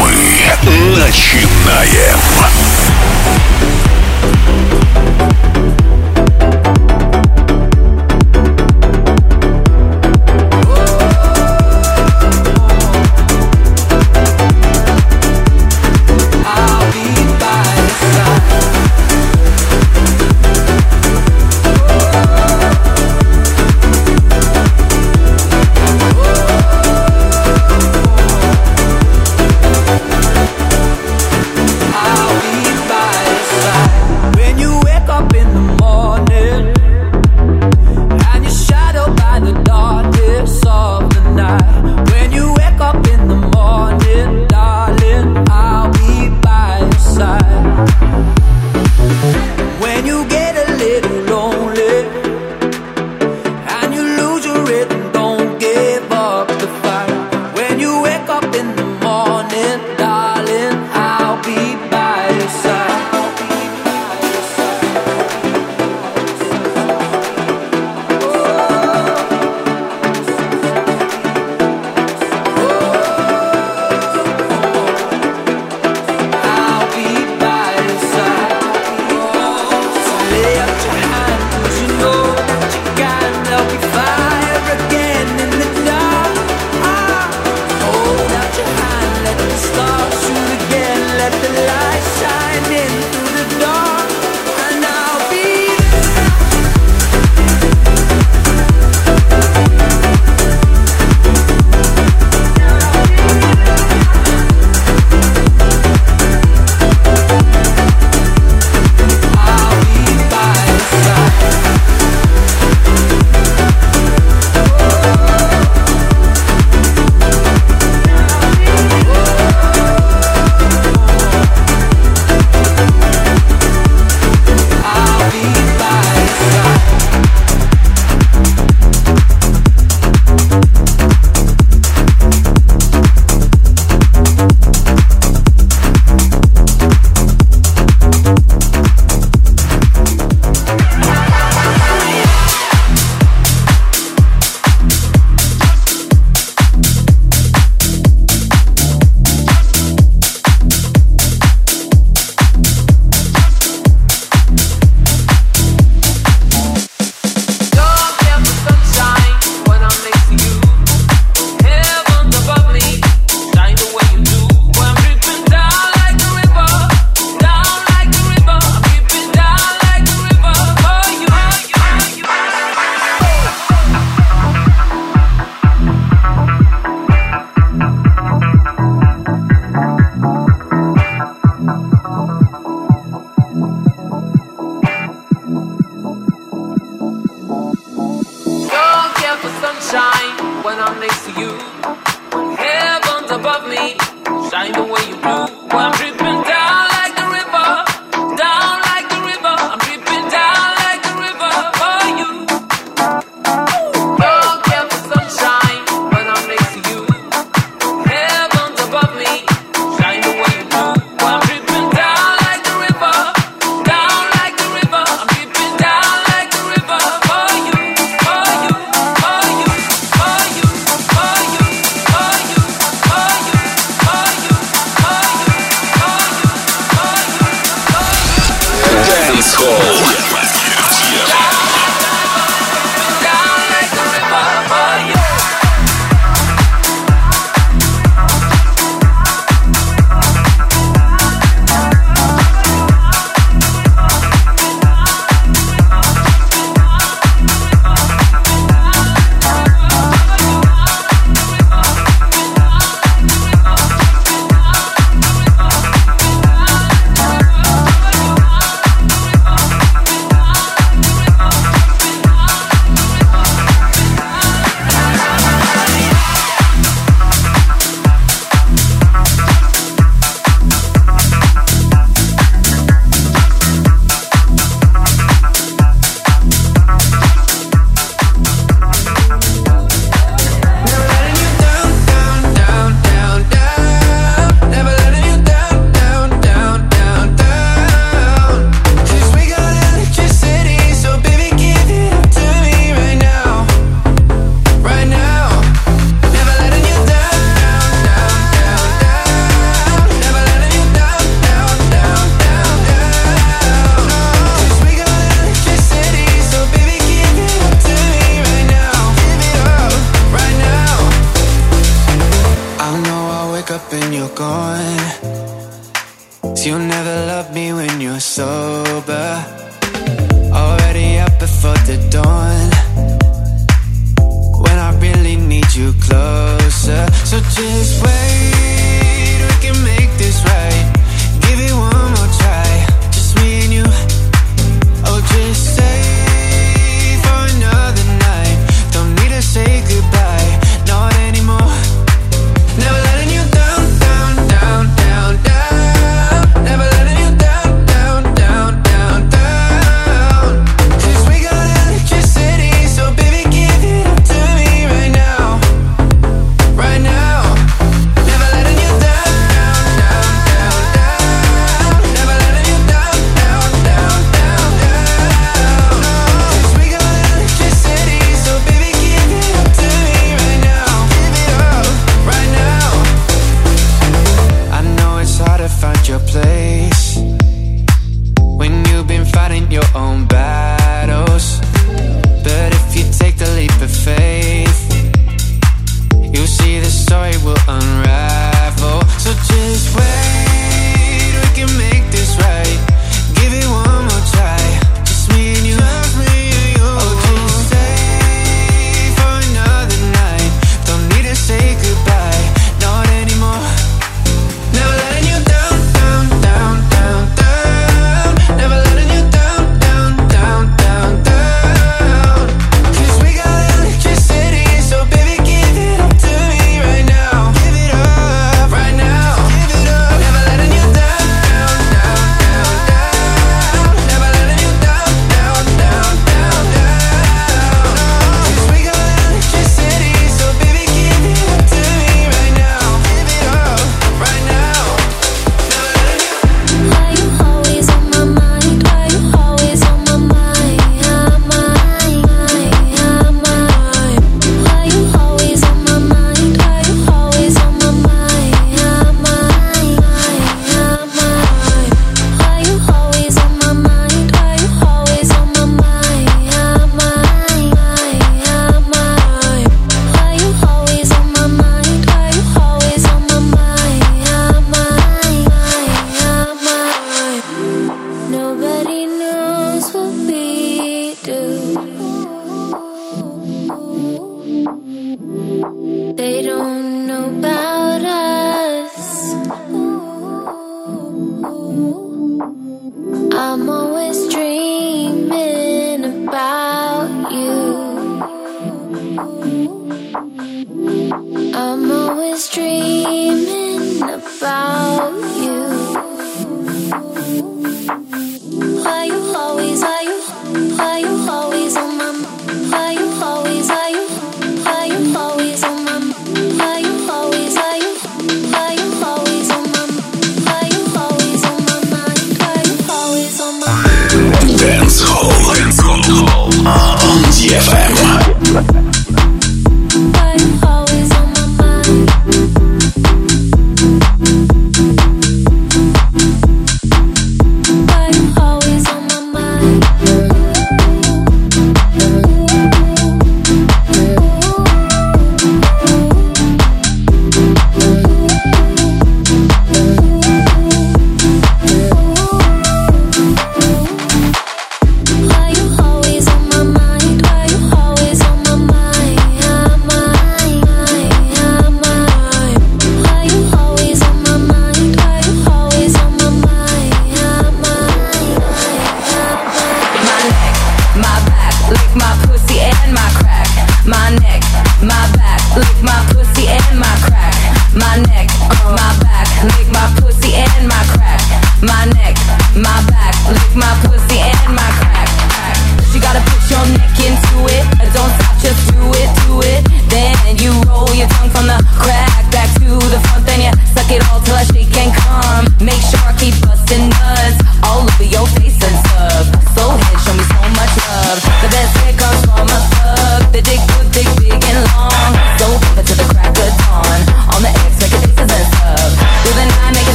Мы начинаем.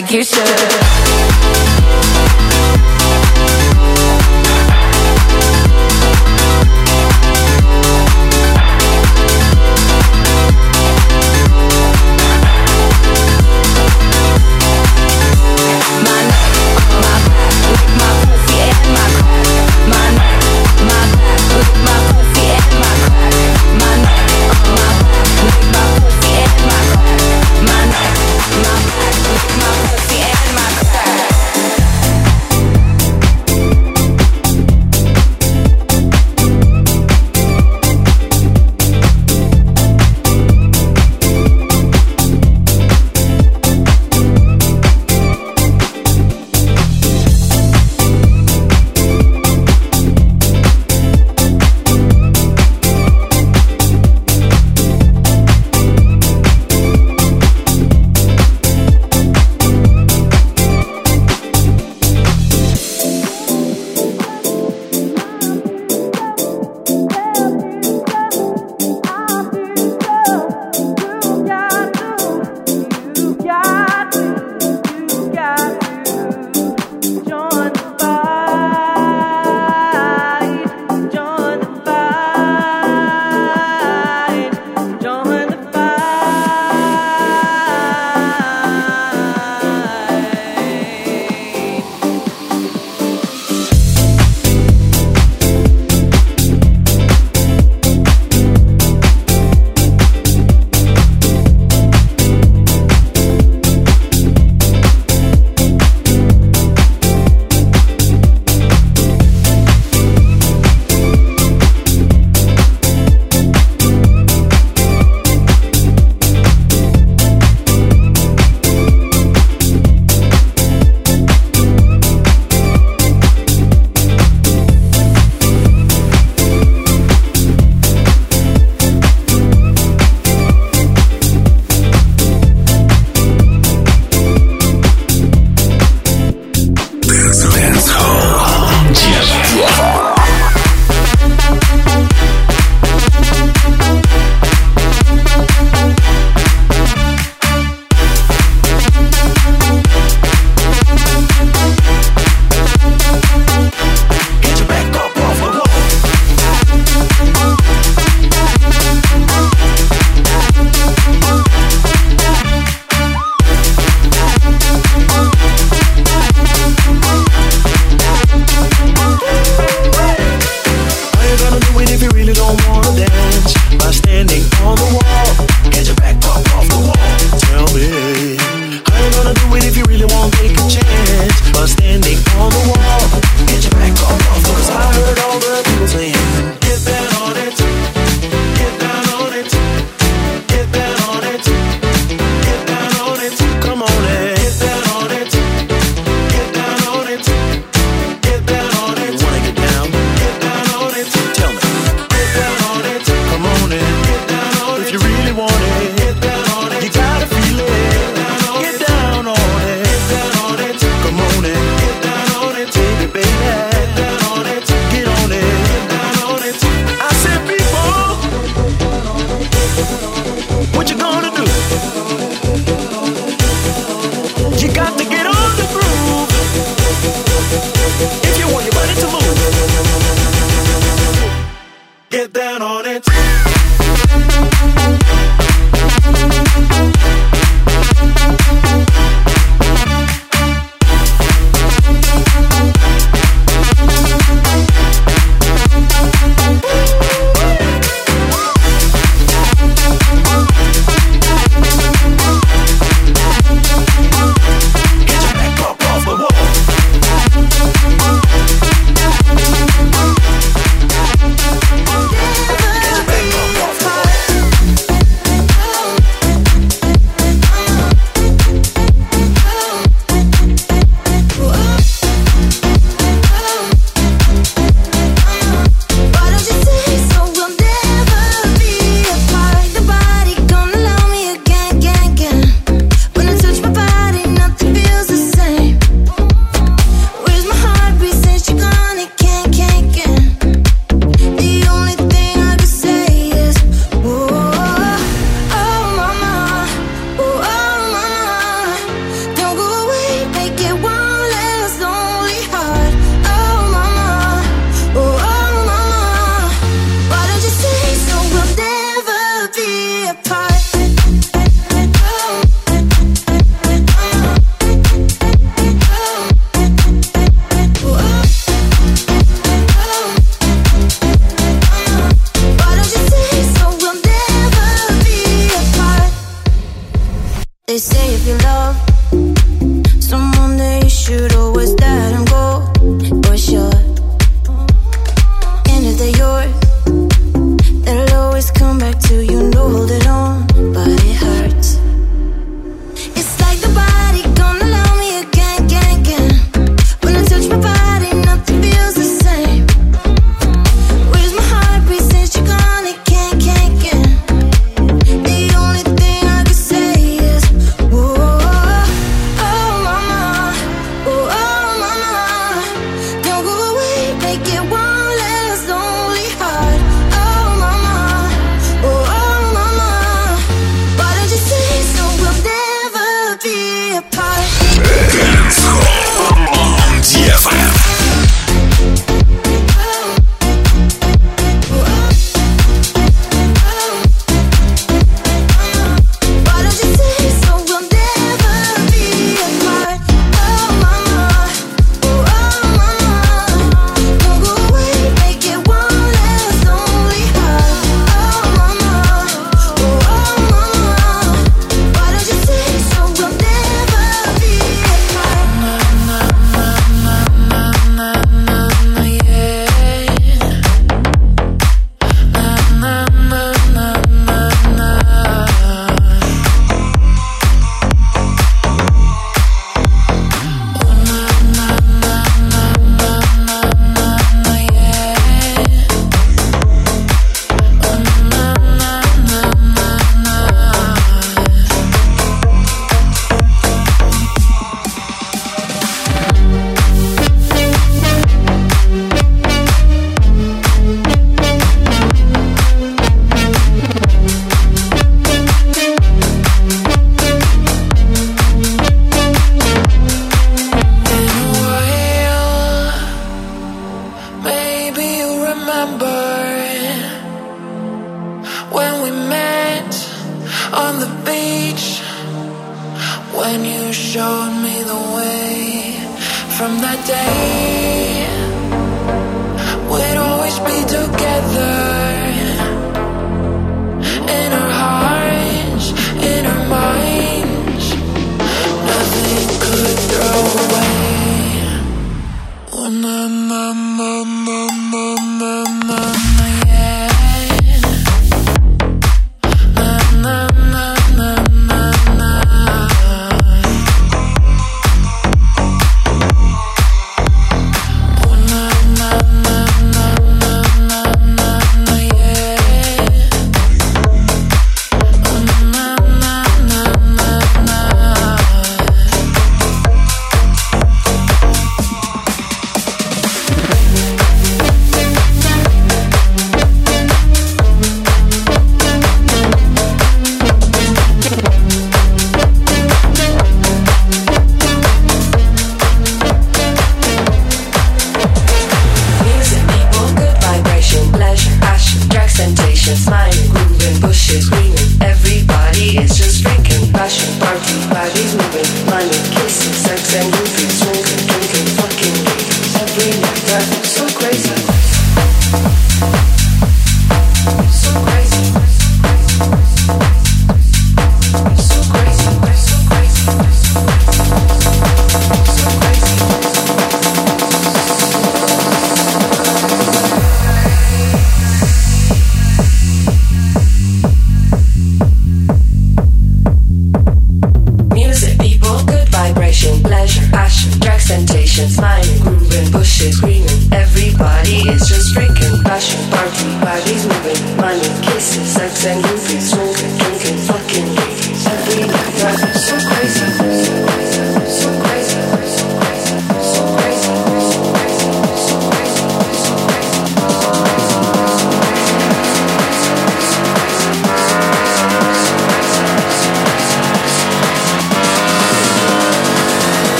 Like you should.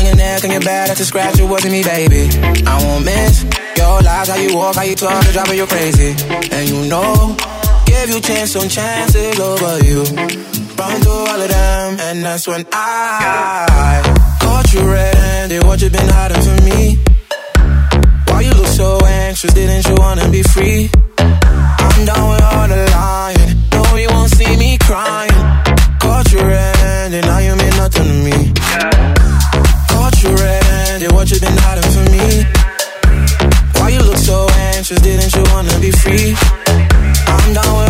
On your neck and your back, that's a scratch, it wasn't me, baby. I won't miss your lies, how you walk, how you talk, the driving you crazy. And you know, give you chance on chances over you. Run through all of them, and that's when I caught you red-handed. What you been hiding from me? Why you look so anxious? Didn't you wanna be free? I'm done with all the lying. No, you won't see me crying Caught you red-handed, now you mean nothing to me. Caught you red-handed, what you been hiding from me? Why you look so anxious? Didn't you wanna be free? I'm down with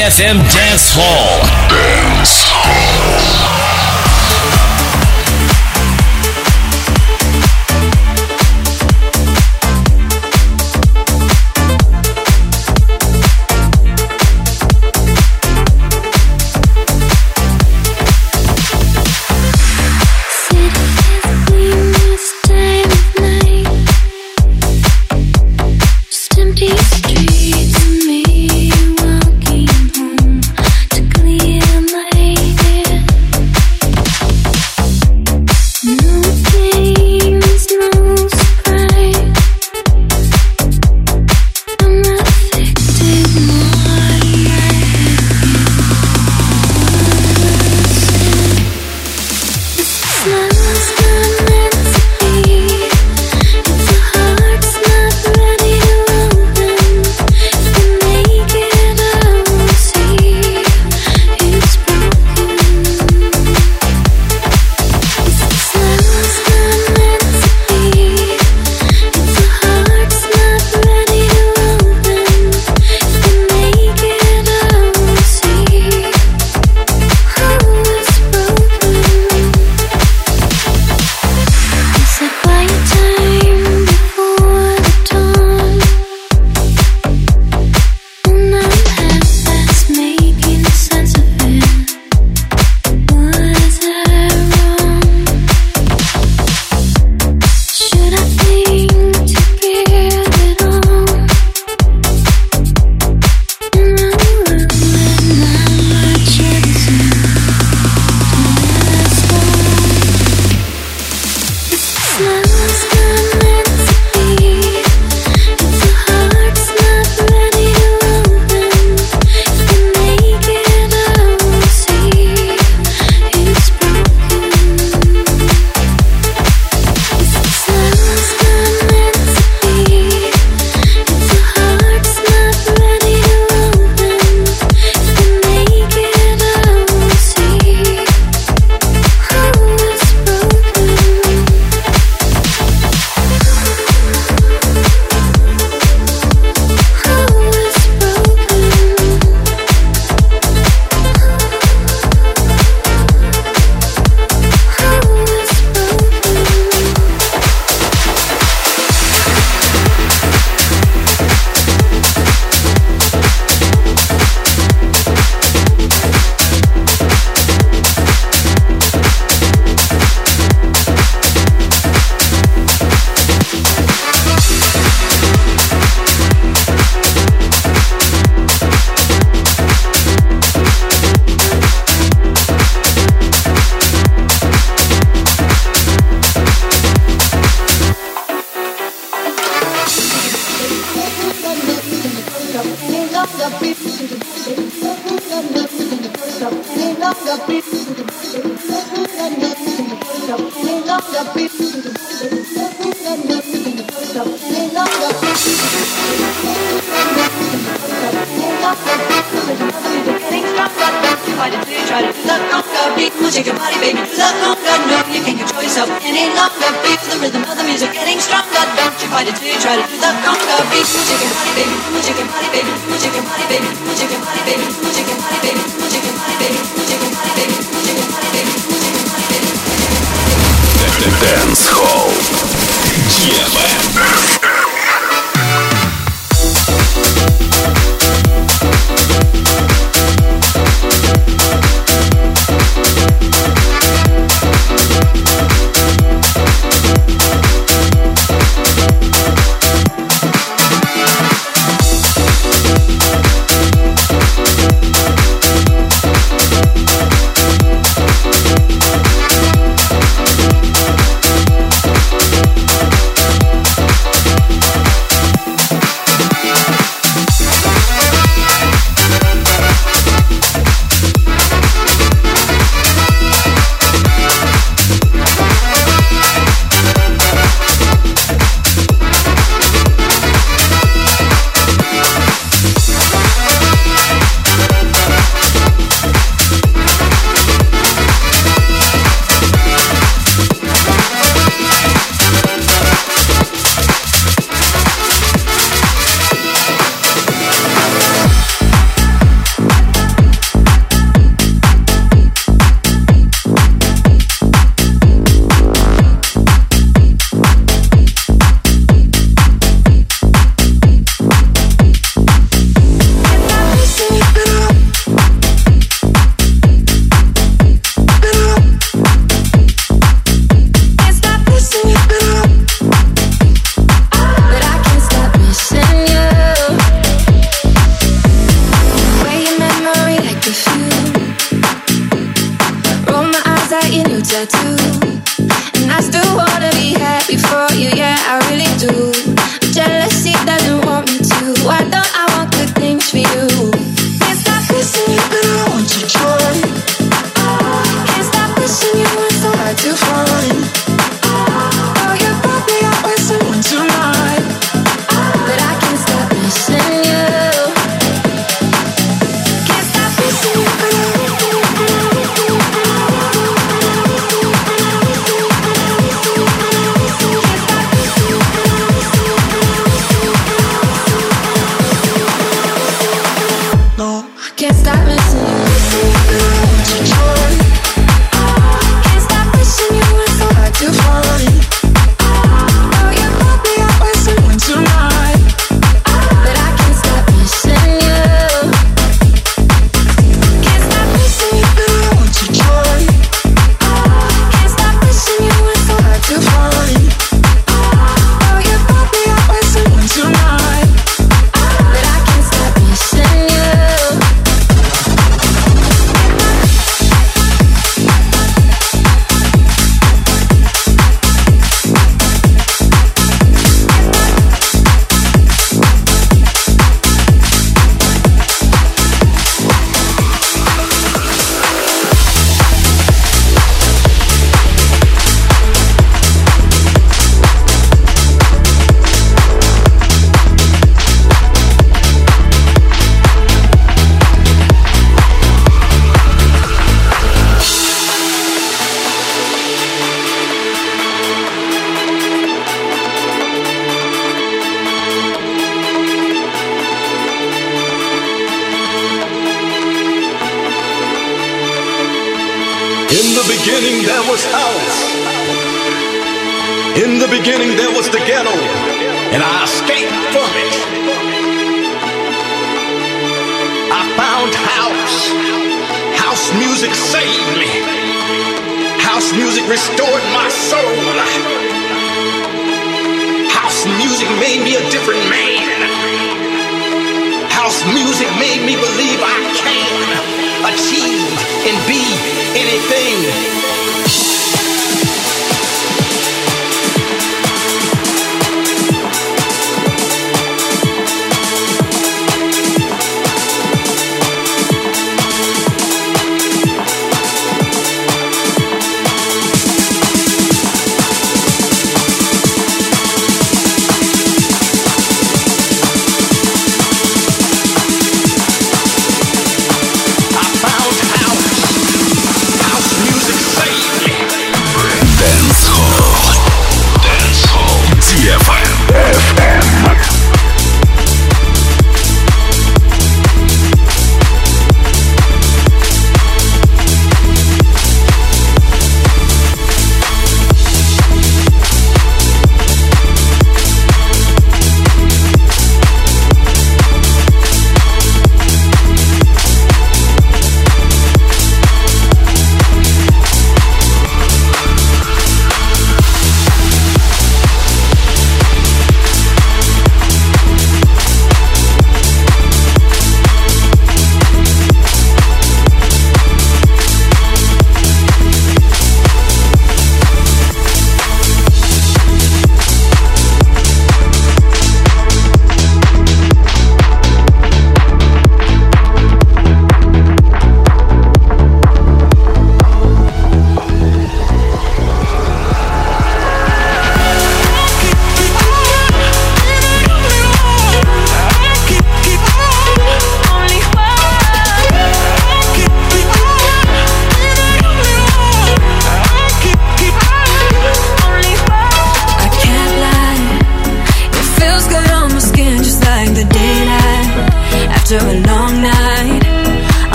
DFM Dance Hall.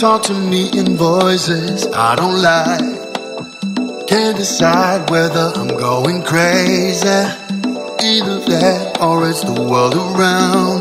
talk to me in voices. I don't lie. Can't decide whether I'm going crazy. Either that or it's the world around.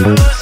Sing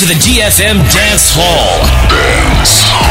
to the DFM Dance Hall. Dance Hall.